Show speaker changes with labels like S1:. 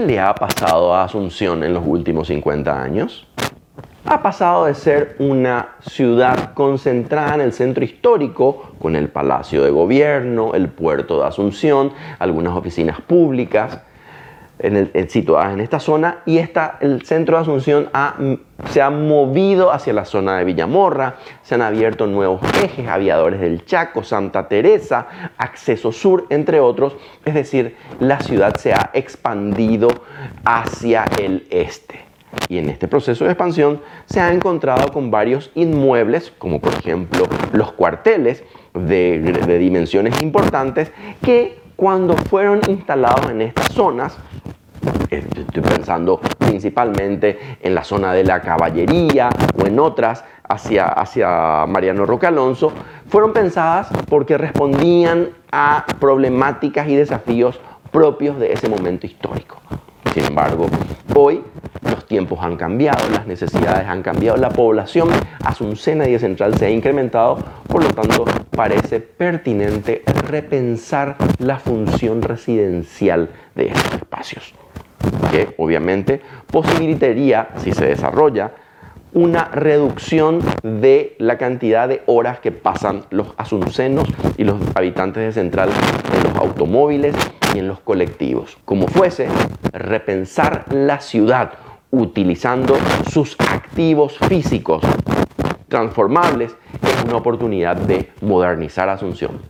S1: ¿qué le ha pasado a Asunción en los últimos 50 años? ha pasado de ser una ciudad concentrada en el centro histórico, con el Palacio de Gobierno, el puerto de Asunción, algunas oficinas públicas en situadas en esta zona, y esta, el centro de Asunción se ha movido hacia la zona de Villamorra, se han abierto nuevos ejes, aviadores del Chaco, Santa Teresa, Acceso Sur, entre otros, es decir, la ciudad se ha expandido hacia el este. Y en este proceso de expansión se ha encontrado con varios inmuebles, como por ejemplo los cuarteles de, dimensiones importantes, que cuando fueron instalados en estas zonas, estoy pensando principalmente en la zona de la caballería o en otras hacia, hacia Mariano Roque Alonso, fueron pensadas porque respondían a problemáticas y desafíos propios de ese momento histórico. Sin embargo, hoy los tiempos han cambiado, las necesidades han cambiado, la población asuncena y central se ha incrementado, por lo tanto parece pertinente repensar la función residencial de estos espacios, que obviamente posibilitaría, si se desarrolla, una reducción de la cantidad de horas que pasan los asuncenos y los habitantes de Central en los automóviles y en los colectivos. Como fuese, repensar la ciudad utilizando sus activos físicos transformables es una oportunidad de modernizar Asunción.